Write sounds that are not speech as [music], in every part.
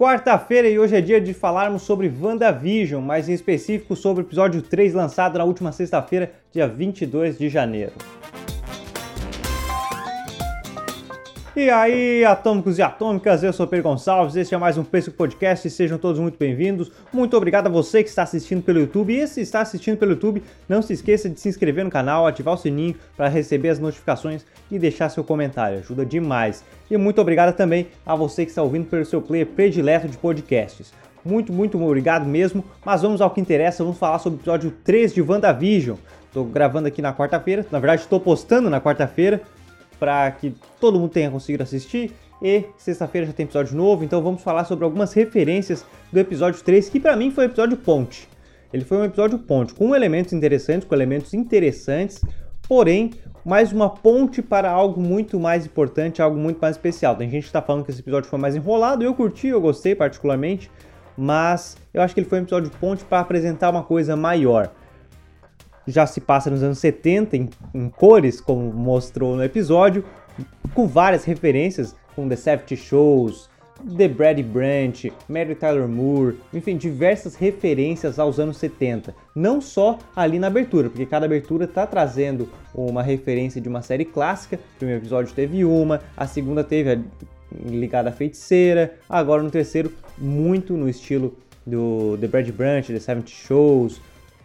Quarta-feira e hoje é dia de falarmos sobre WandaVision, mais em específico sobre o episódio 3 lançado na última sexta-feira, dia 22 de janeiro. E aí, atômicos e atômicas, eu sou Pedro Gonçalves, este é mais um Pesco Podcast sejam todos muito bem-vindos. Muito obrigado a você que está assistindo pelo YouTube e se está assistindo pelo YouTube, não se esqueça de se inscrever no canal, ativar o sininho para receber as notificações e deixar seu comentário, ajuda demais. E muito obrigado também a você que está ouvindo pelo seu player predileto de podcasts. Muito, muito obrigado mesmo, mas vamos ao que interessa, vamos falar sobre o episódio 3 de WandaVision. Estou gravando aqui na quarta-feira, na verdade estou postando na quarta-feira, para que todo mundo tenha conseguido assistir. E sexta-feira já tem episódio novo, então vamos falar sobre algumas referências do episódio 3, que para mim foi o episódio ponte. Ele foi um episódio ponte, com elementos interessantes, com elementos interessantes, porém, mais uma ponte para algo muito mais importante, algo muito mais especial. Tem gente que está falando que esse episódio foi mais enrolado, eu curti, eu gostei particularmente, mas eu acho que ele foi um episódio ponte para apresentar uma coisa maior já se passa nos anos 70 em, em cores, como mostrou no episódio, com várias referências, com The 70 Shows, The Brady Branch, Mary Tyler Moore, enfim, diversas referências aos anos 70. Não só ali na abertura, porque cada abertura está trazendo uma referência de uma série clássica. O primeiro episódio teve uma, a segunda teve a ligada à feiticeira, agora no terceiro, muito no estilo do The Brady Branch, The 70 Shows,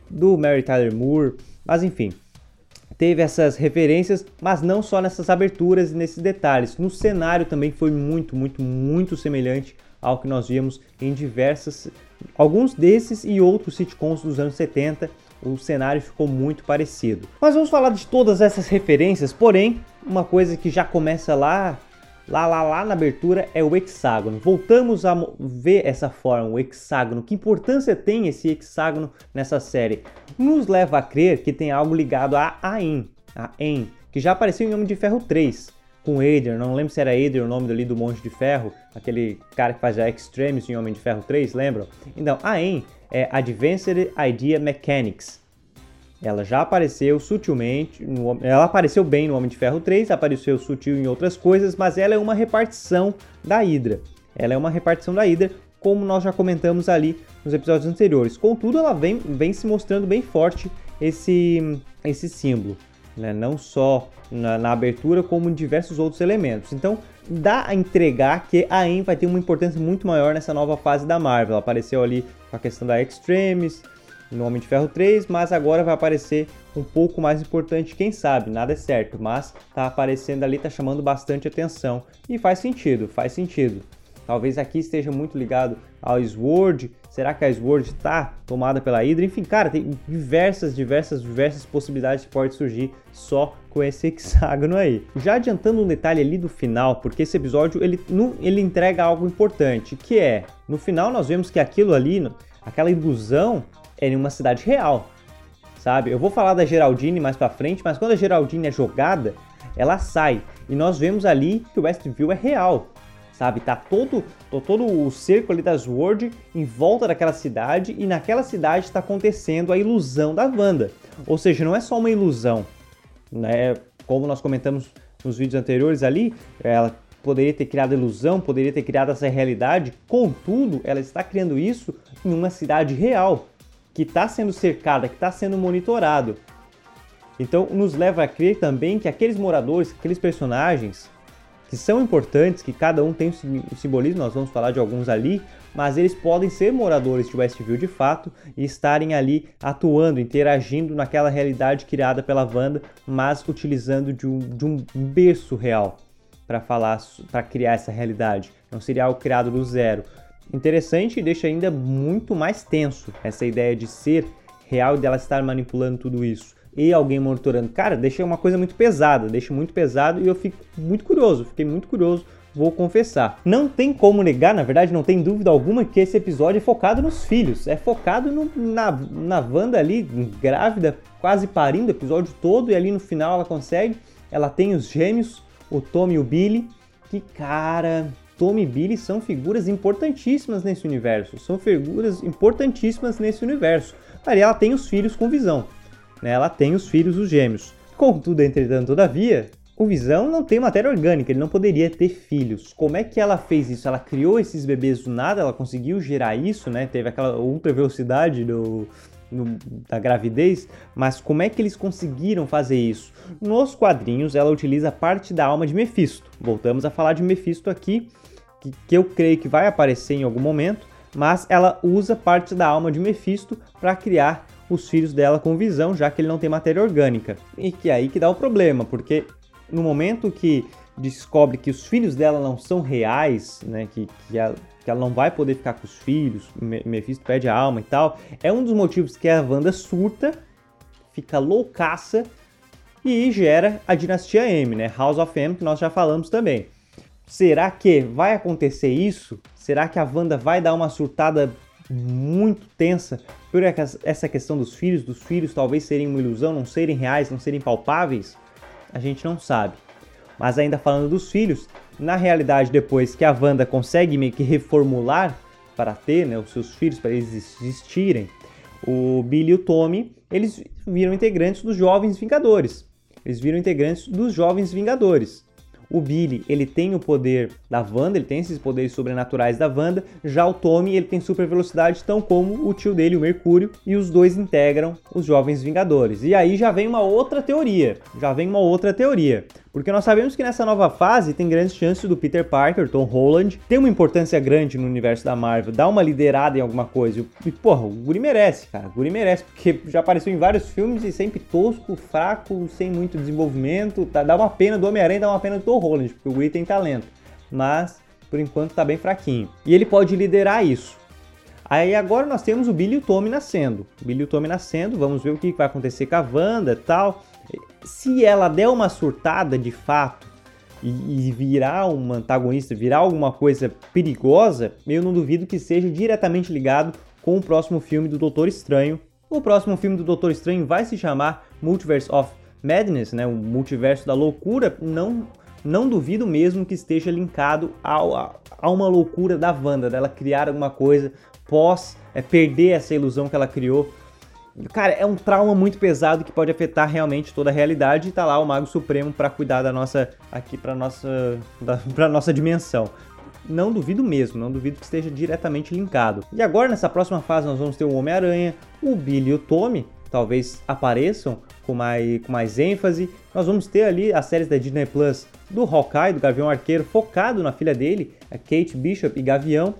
do Mary Tyler Moore, mas enfim, teve essas referências, mas não só nessas aberturas e nesses detalhes. No cenário também foi muito, muito, muito semelhante ao que nós vimos em diversas, alguns desses e outros sitcoms dos anos 70. O cenário ficou muito parecido. Mas vamos falar de todas essas referências, porém, uma coisa que já começa lá Lá, lá, lá na abertura é o hexágono. Voltamos a ver essa forma, o hexágono. Que importância tem esse hexágono nessa série? Nos leva a crer que tem algo ligado a Ain, a En, que já apareceu em Homem de Ferro 3, com Adrian. Não lembro se era Adrian o nome ali do Monge de Ferro, aquele cara que faz a Extremis em Homem de Ferro 3, lembram? Então, a En é Advanced Idea Mechanics ela já apareceu sutilmente, no, ela apareceu bem no Homem de Ferro 3, apareceu sutil em outras coisas, mas ela é uma repartição da Hydra. Ela é uma repartição da Hydra, como nós já comentamos ali nos episódios anteriores. Contudo, ela vem, vem se mostrando bem forte esse, esse símbolo, né? não só na, na, abertura, como em diversos outros elementos. Então, dá a entregar que a AIM vai ter uma importância muito maior nessa nova fase da Marvel. Ela apareceu ali com a questão da Extremis, no Homem de Ferro 3, mas agora vai aparecer um pouco mais importante, quem sabe, nada é certo, mas tá aparecendo ali, tá chamando bastante atenção e faz sentido, faz sentido. Talvez aqui esteja muito ligado ao Sword. Será que a Sword está tomada pela Hydra? Enfim, cara, tem diversas, diversas, diversas possibilidades que podem surgir só com esse [laughs] hexágono aí. Já adiantando um detalhe ali do final, porque esse episódio ele, ele entrega algo importante, que é, no final nós vemos que aquilo ali, aquela ilusão é em uma cidade real, sabe? Eu vou falar da Geraldine mais para frente, mas quando a Geraldine é jogada, ela sai e nós vemos ali que o Westview é real, sabe? Tá todo, todo o cerco ali das Sword em volta daquela cidade e naquela cidade está acontecendo a ilusão da Wanda. Ou seja, não é só uma ilusão, né? Como nós comentamos nos vídeos anteriores ali, ela poderia ter criado ilusão, poderia ter criado essa realidade, contudo, ela está criando isso em uma cidade real que está sendo cercada, que está sendo monitorado. Então, nos leva a crer também que aqueles moradores, aqueles personagens que são importantes, que cada um tem um simbolismo, nós vamos falar de alguns ali, mas eles podem ser moradores de Westview de fato e estarem ali atuando, interagindo naquela realidade criada pela Wanda, mas utilizando de um, de um berço real para falar, para criar essa realidade. Não seria algo criado do zero interessante e deixa ainda muito mais tenso essa ideia de ser real e dela estar manipulando tudo isso e alguém monitorando. Cara, deixa uma coisa muito pesada, deixa muito pesado e eu fico muito curioso, fiquei muito curioso, vou confessar. Não tem como negar, na verdade, não tem dúvida alguma que esse episódio é focado nos filhos, é focado no, na, na Wanda ali, grávida, quase parindo o episódio todo e ali no final ela consegue, ela tem os gêmeos, o Tom e o Billy, que cara, Tommy e Billy são figuras importantíssimas nesse universo, são figuras importantíssimas nesse universo. Ali ela tem os filhos com visão, né? ela tem os filhos, os gêmeos. Contudo, entretanto, todavia, o Visão não tem matéria orgânica, ele não poderia ter filhos. Como é que ela fez isso? Ela criou esses bebês do nada, ela conseguiu gerar isso, né? Teve aquela ultra velocidade do, no, da gravidez, mas como é que eles conseguiram fazer isso? Nos quadrinhos, ela utiliza parte da alma de Mephisto. Voltamos a falar de Mephisto aqui, que, que eu creio que vai aparecer em algum momento, mas ela usa parte da alma de Mephisto para criar os filhos dela com visão, já que ele não tem matéria orgânica. E que é aí que dá o problema, porque no momento que descobre que os filhos dela não são reais, né, que, que que ela não vai poder ficar com os filhos, Mephisto pede a alma e tal, é um dos motivos que a Wanda surta, fica loucaça e gera a dinastia M, né? House of M, que nós já falamos também. Será que vai acontecer isso? Será que a Wanda vai dar uma surtada muito tensa por essa questão dos filhos, dos filhos talvez serem uma ilusão, não serem reais, não serem palpáveis? A gente não sabe. Mas ainda falando dos filhos, na realidade, depois que a Wanda consegue meio que reformular para ter né, os seus filhos, para eles existirem, o Billy e o Tommy, eles viram integrantes dos Jovens Vingadores. Eles viram integrantes dos Jovens Vingadores. O Billy, ele tem o poder da Wanda, ele tem esses poderes sobrenaturais da Wanda. Já o Tommy, ele tem super velocidade, tão como o tio dele, o Mercúrio, e os dois integram os Jovens Vingadores. E aí já vem uma outra teoria, já vem uma outra teoria. Porque nós sabemos que nessa nova fase tem grandes chances do Peter Parker, Tom Holland, ter uma importância grande no universo da Marvel, dar uma liderada em alguma coisa. E, porra, o Guri merece, cara. O Guri merece, porque já apareceu em vários filmes e sempre tosco, fraco, sem muito desenvolvimento. Tá, dá uma pena do Homem-Aranha, dá uma pena do Tom Holland, porque o Guri tem talento. Mas, por enquanto, tá bem fraquinho. E ele pode liderar isso. Aí agora nós temos o Billy e o Tommy nascendo. O Billy e o Tommy nascendo, vamos ver o que vai acontecer com a Wanda e tal se ela der uma surtada de fato e, e virar um antagonista, virar alguma coisa perigosa, eu não duvido que seja diretamente ligado com o próximo filme do Doutor Estranho. O próximo filme do Doutor Estranho vai se chamar Multiverse of Madness, né? O multiverso da loucura. Não, não duvido mesmo que esteja linkado ao, a, a uma loucura da Wanda, dela criar alguma coisa pós é, perder essa ilusão que ela criou Cara, é um trauma muito pesado que pode afetar realmente toda a realidade e tá lá o Mago Supremo para cuidar da nossa aqui para nossa da, pra nossa dimensão. Não duvido mesmo, não duvido que esteja diretamente linkado. E agora nessa próxima fase nós vamos ter o Homem-Aranha, o Billy e o Tommy, talvez apareçam com mais, com mais ênfase. Nós vamos ter ali as séries da Disney Plus do Hawkeye, do Gavião Arqueiro, focado na filha dele, a Kate Bishop e Gavião.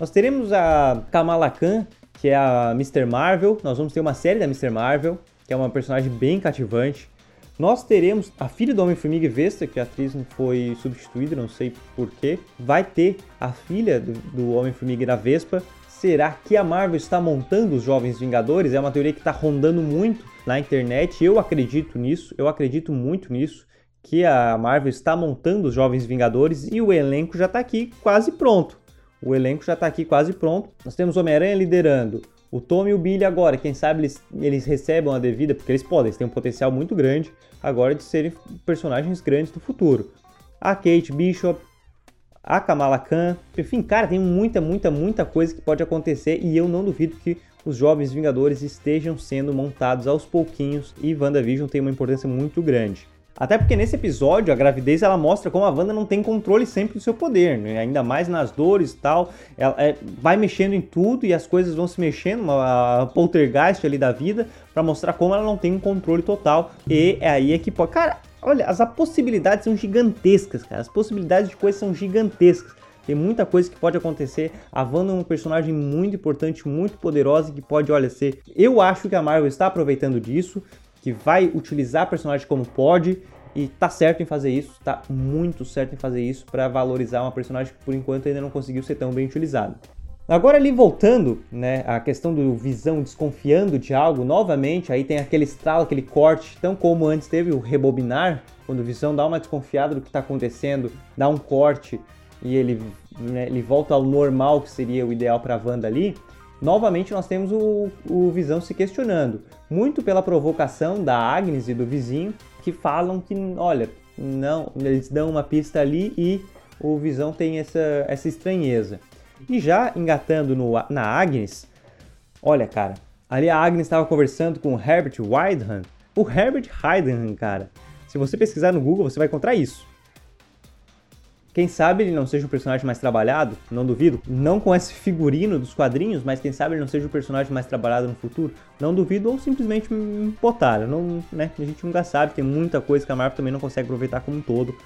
Nós teremos a Kamala Khan, que é a Mr. Marvel. Nós vamos ter uma série da Mr. Marvel, que é uma personagem bem cativante. Nós teremos a filha do Homem-Formiga e Vesta, que a atriz não foi substituída, não sei porquê. Vai ter a filha do, do Homem-Formiga e da Vespa. Será que a Marvel está montando os Jovens Vingadores? É uma teoria que está rondando muito na internet. Eu acredito nisso, eu acredito muito nisso. Que a Marvel está montando os Jovens Vingadores e o elenco já está aqui quase pronto. O elenco já está aqui quase pronto. Nós temos Homem-Aranha liderando. O Tom e o Billy agora, quem sabe eles, eles recebam a devida, porque eles podem, eles têm um potencial muito grande agora de serem personagens grandes do futuro. A Kate Bishop, a Kamala Khan, enfim, cara, tem muita, muita, muita coisa que pode acontecer e eu não duvido que os Jovens Vingadores estejam sendo montados aos pouquinhos e WandaVision tem uma importância muito grande. Até porque nesse episódio a gravidez ela mostra como a Wanda não tem controle sempre do seu poder, né? ainda mais nas dores e tal. Ela é, vai mexendo em tudo e as coisas vão se mexendo, uma poltergeist ali da vida, para mostrar como ela não tem um controle total. E é aí é que pode. Cara, olha, as possibilidades são gigantescas, cara. As possibilidades de coisas são gigantescas. Tem muita coisa que pode acontecer. A Wanda é um personagem muito importante, muito poderosa que pode, olha, ser. Eu acho que a Marvel está aproveitando disso que vai utilizar personagem como pode e tá certo em fazer isso, tá muito certo em fazer isso para valorizar uma personagem que por enquanto ainda não conseguiu ser tão bem utilizada. Agora ali voltando, né, a questão do Visão desconfiando de algo novamente, aí tem aquele estralo, aquele corte, tão como antes teve o rebobinar, quando o Visão dá uma desconfiada do que está acontecendo, dá um corte e ele, né, ele volta ao normal que seria o ideal para a Wanda ali novamente nós temos o, o Visão se questionando, muito pela provocação da Agnes e do vizinho, que falam que, olha, não, eles dão uma pista ali e o Visão tem essa, essa estranheza. E já engatando no, na Agnes, olha, cara, ali a Agnes estava conversando com o Herbert Wyndham. O Herbert Wyndham, cara, Se você pesquisar no Google, você vai encontrar isso. Quem sabe ele não seja o personagem mais trabalhado, não duvido. Não com esse figurino dos quadrinhos, mas quem sabe ele não seja o personagem mais trabalhado no futuro, não duvido, ou simplesmente botaram. Não, né? A gente nunca sabe, tem muita coisa que a Marvel também não consegue aproveitar como um todo.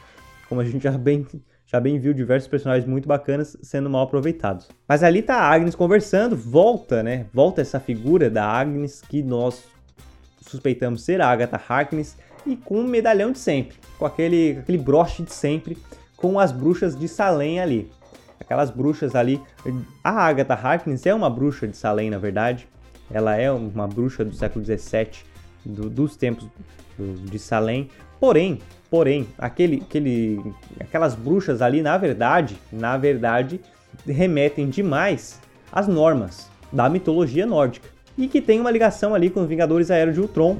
Como a gente já bem, já bem viu diversos personagens muito bacanas sendo mal aproveitados. Mas ali tá a Agnes conversando, volta, né? Volta essa figura da Agnes que nós suspeitamos ser a Agatha Harkness e com o medalhão de sempre, com aquele, aquele broche de sempre com as bruxas de Salem ali. Aquelas bruxas ali. A Agatha Harkness é uma bruxa de Salem, na verdade. Ela é uma bruxa do século XVII, do, dos tempos do, de Salem. Porém, porém, aquele, aquele, aquelas bruxas ali, na verdade, na verdade, remetem demais às normas da mitologia nórdica. E que tem uma ligação ali com os Vingadores Aéreos de Ultron,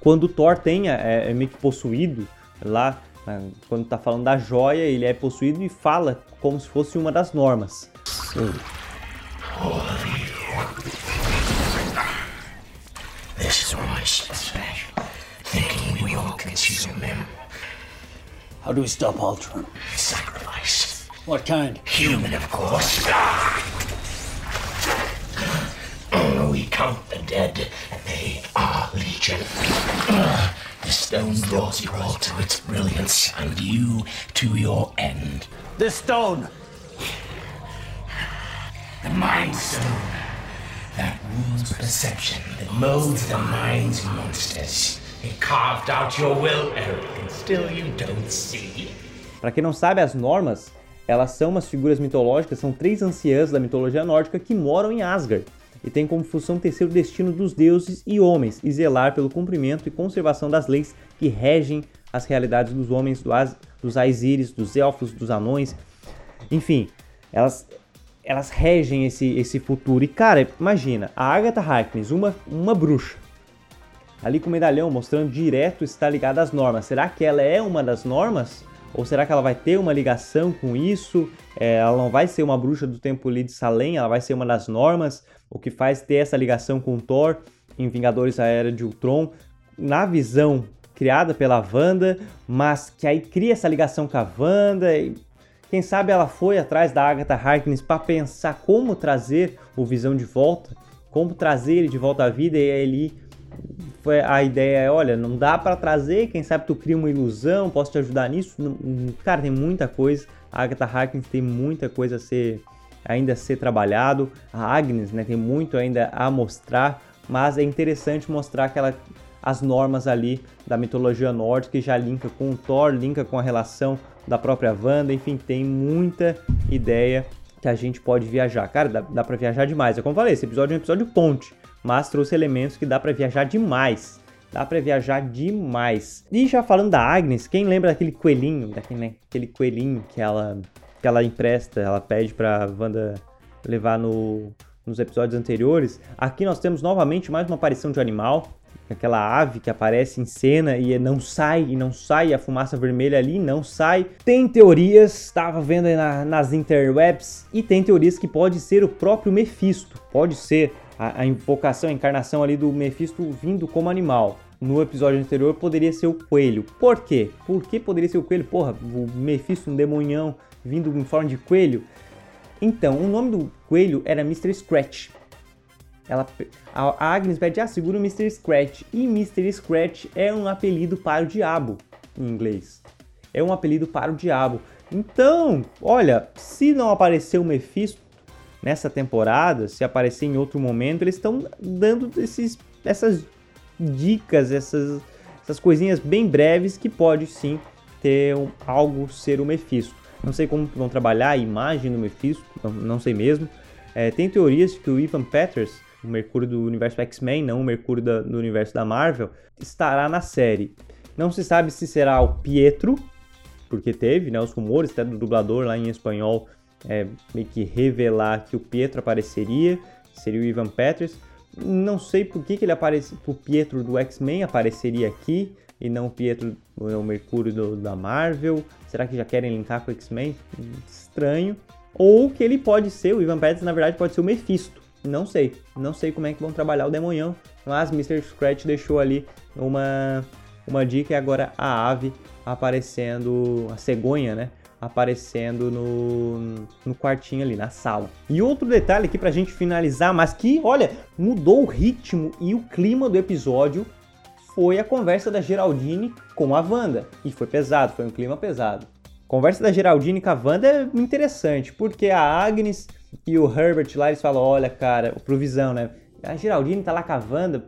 quando Thor tenha é, é meio que possuído lá quando está falando da joia, ele é possuído e fala como se fosse uma das normas. This is why she's special. Thinking we all consume him. How do we stop Ultron? Sacrifice. What kind? Human, of course. We count the dead. They are legion. The stone draws you all to its brilliance, and you to your end. The stone! The Mind Stone. That rules perception, that molds the mind's monsters. It carved out your will, Eric, and still you don't see. Para quem não sabe, as normas, elas são umas figuras mitológicas, são três anciãs da mitologia nórdica que moram em Asgard e tem como função tecer o destino dos deuses e homens e zelar pelo cumprimento e conservação das leis que regem as realidades dos homens, do As, dos Aesiris, dos elfos, dos anões. Enfim, elas, elas regem esse, esse futuro. E cara, imagina, a Agatha Harkness, uma, uma bruxa, ali com o medalhão mostrando direto está ligada às normas. Será que ela é uma das normas? Ou será que ela vai ter uma ligação com isso? É, ela não vai ser uma bruxa do tempo ali de Salem, ela vai ser uma das normas, o que faz ter essa ligação com Thor em Vingadores a Era de Ultron, na visão criada pela Wanda, mas que aí cria essa ligação com a Wanda e quem sabe ela foi atrás da Agatha Harkness para pensar como trazer o Visão de volta, como trazer ele de volta à vida e ele foi a ideia é, olha, não dá para trazer, quem sabe tu cria uma ilusão, posso te ajudar nisso? cara, tem muita coisa. A Agatha Harkness tem muita coisa a ser ainda a ser trabalhado. A Agnes, né, tem muito ainda a mostrar, mas é interessante mostrar aquela as normas ali da mitologia nórdica que já linka com o Thor, linka com a relação da própria Wanda, enfim, tem muita ideia que a gente pode viajar. Cara, dá, dá para viajar demais. É como eu falei, esse episódio é um episódio ponte mas trouxe elementos que dá para viajar demais. Dá para viajar demais. E já falando da Agnes, quem lembra daquele coelhinho, daquele né, aquele coelhinho que ela que ela empresta, ela pede para Wanda levar no, nos episódios anteriores. Aqui nós temos novamente mais uma aparição de um animal, aquela ave que aparece em cena e não sai, e não sai, a fumaça vermelha ali não sai. Tem teorias, estava vendo na, nas interwebs, e tem teorias que pode ser o próprio Mephisto, pode ser a, a invocação, a encarnação ali do Mephisto vindo como animal. No episódio anterior poderia ser o coelho. Por quê? Por que poderia ser o coelho? Porra, o Mephisto, um demonhão vindo em forma de coelho. Então, o nome do coelho era Mr. Scratch. Ela, a Agnes pede, ah, segura o Mr. Scratch. E Mr. Scratch é um apelido para o diabo, em inglês. É um apelido para o diabo. Então, olha, se não aparecer o Mephisto, nessa temporada, se aparecer em outro momento, eles estão dando esses, essas dicas, essas, essas coisinhas bem breves que pode sim ter um, algo ser o Mephisto. Não sei como vão trabalhar a imagem do Mephisto, não, não sei mesmo. É, tem teorias que o Ivan Peters, o Mercúrio do universo X-Men, não o Mercúrio da, do universo da Marvel, estará na série. Não se sabe se será o Pietro, porque teve né, os rumores até do dublador lá em espanhol é, meio que revelar que o Pietro apareceria, seria o Ivan Peters. Não sei por que, que ele aparece, o Pietro do X-Men apareceria aqui e não o Pietro, o Mercúrio do, da Marvel. Será que já querem linkar com o X-Men? Estranho. Ou que ele pode ser, o Ivan Peters na verdade pode ser o Mephisto. Não sei, não sei como é que vão trabalhar o Demonhão, mas Mr. Scratch deixou ali uma uma dica é agora a ave aparecendo, a cegonha, né? Aparecendo no, no quartinho ali, na sala. E outro detalhe aqui pra gente finalizar, mas que, olha, mudou o ritmo e o clima do episódio foi a conversa da Geraldine com a Wanda. E foi pesado, foi um clima pesado. Conversa da Geraldine com a Wanda é interessante, porque a Agnes e o Herbert lá, eles falam, olha, cara, pro Visão, né? A Geraldine tá lá com a Wanda.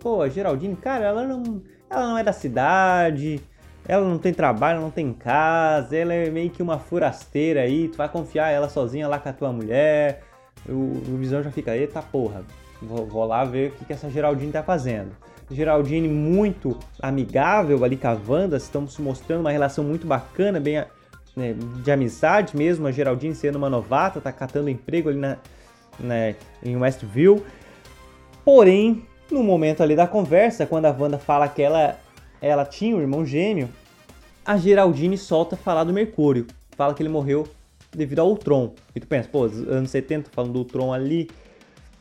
Pô, a Geraldine, cara, ela não, ela não é da cidade, ela não tem trabalho, não tem casa, ela é meio que uma furasteira aí, tu vai confiar ela sozinha lá com a tua mulher. O, o Visão já fica, eita porra, vou, vou lá ver o que, que essa Geraldine tá fazendo. Geraldine muito amigável ali com a Wanda, estão se mostrando uma relação muito bacana, bem né, de amizade mesmo. A Geraldine sendo uma novata, tá catando emprego ali na, né, em Westview. Porém, no momento ali da conversa, quando a Wanda fala que ela, ela tinha um irmão gêmeo, a Geraldine solta falar do Mercúrio. Fala que ele morreu devido ao Ultron. E tu pensa, pô, anos 70, falando do Ultron ali.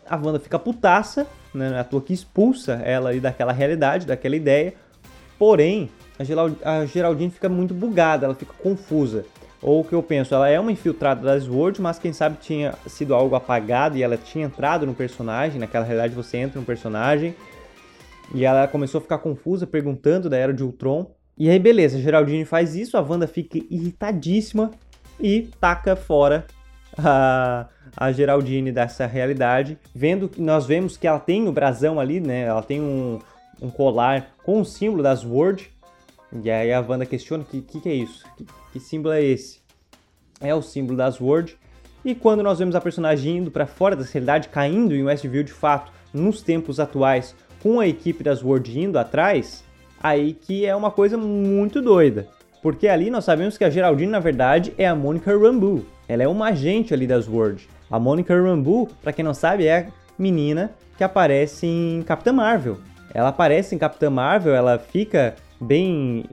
A Wanda fica putaça, né? A tua que expulsa ela ali daquela realidade, daquela ideia. Porém, a Geraldine fica muito bugada, ela fica confusa. Ou o que eu penso, ela é uma infiltrada das Sword, mas quem sabe tinha sido algo apagado e ela tinha entrado no personagem. Naquela realidade você entra no personagem. E ela começou a ficar confusa, perguntando da Era de Ultron. E aí, beleza, Geraldine faz isso, a Wanda fica irritadíssima e taca fora a, a Geraldine dessa realidade. Vendo que nós vemos que ela tem o brasão ali, né? Ela tem um, um colar com o símbolo das Word. E aí a Wanda questiona: que, que, que, é isso? Que, que, símbolo é esse? É o símbolo das Word. E quando nós vemos a personagem indo para fora da realidade, caindo em Westview de fato, nos tempos atuais, com a equipe das Word indo atrás, aí que é uma coisa muito doida. Porque ali nós sabemos que a Geraldine, na verdade, é a Monica Rambeau. Ela é uma agente ali das Word. A Monica Rambeau, para quem não sabe, é a menina que aparece em Capitã Marvel. Ela aparece em Capitã Marvel, ela fica bem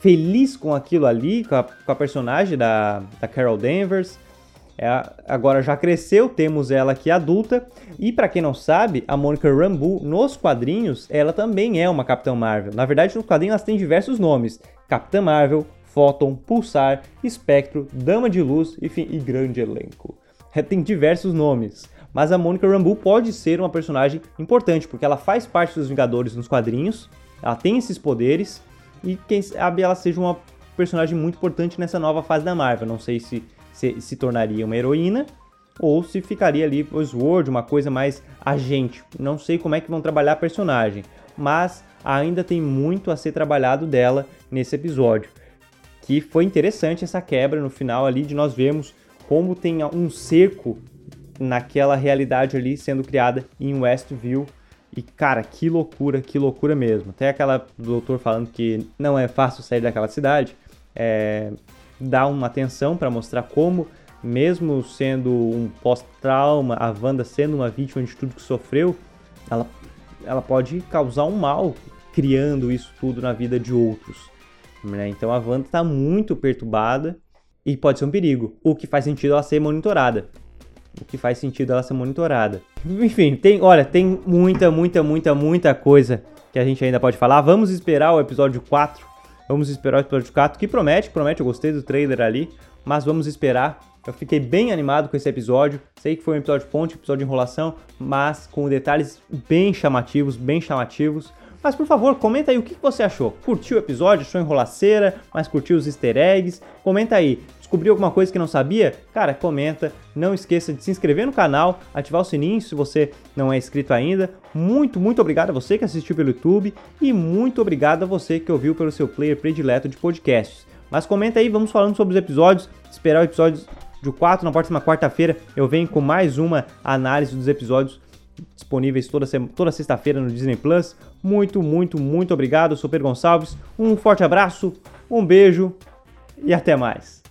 feliz com aquilo ali, com a, com a personagem da, da Carol Danvers. É, agora já cresceu, temos ela aqui adulta. E para quem não sabe, a Monica Rambeau nos quadrinhos, ela também é uma Capitã Marvel. Na verdade, nos quadrinhos elas têm diversos nomes: Capitã Marvel, Photon, Pulsar, Espectro, Dama de Luz, enfim, e grande elenco. É, tem diversos nomes. Mas a Monica Rambeau pode ser uma personagem importante, porque ela faz parte dos Vingadores nos quadrinhos, ela tem esses poderes e quem sabe ela seja uma personagem muito importante nessa nova fase da Marvel. Não sei se se, se tornaria uma heroína ou se ficaria ali o Sword, uma coisa mais agente. Não sei como é que vão trabalhar a personagem, mas ainda tem muito a ser trabalhado dela nesse episódio. Que foi interessante essa quebra no final ali de nós vermos como tem um cerco naquela realidade ali sendo criada em Westview e cara, que loucura, que loucura mesmo. Até aquela doutor falando que não é fácil sair daquela cidade, é, dá uma atenção para mostrar como, mesmo sendo um pós-trauma, a Wanda sendo uma vítima de tudo que sofreu, ela, ela pode causar um mal criando isso tudo na vida de outros. Né? Então a Wanda está muito perturbada e pode ser um perigo, o que faz sentido ela ser monitorada o que faz sentido ela ser monitorada. Enfim, tem, olha, tem muita, muita, muita, muita coisa que a gente ainda pode falar. Vamos esperar o episódio 4. Vamos esperar o episódio 4, que promete, promete, eu gostei do trailer ali, mas vamos esperar. Eu fiquei bem animado com esse episódio. Sei que foi um episódio ponte, episódio de enrolação, mas com detalhes bem chamativos, bem chamativos. Mas por favor, comenta aí o que você achou. Curtiu o episódio? Achou enrolaceira? Mas curtiu os easter eggs? Comenta aí. Descobriu alguma coisa que não sabia? Cara, comenta. Não esqueça de se inscrever no canal, ativar o sininho se você não é inscrito ainda. Muito, muito obrigado a você que assistiu pelo YouTube e muito obrigado a você que ouviu pelo seu player predileto de podcasts. Mas comenta aí, vamos falando sobre os episódios. Esperar o episódio de 4 na próxima quarta-feira. Eu venho com mais uma análise dos episódios disponíveis toda, toda sexta-feira no Disney Plus. Muito, muito, muito obrigado. Eu sou Pedro Gonçalves. Um forte abraço, um beijo e até mais.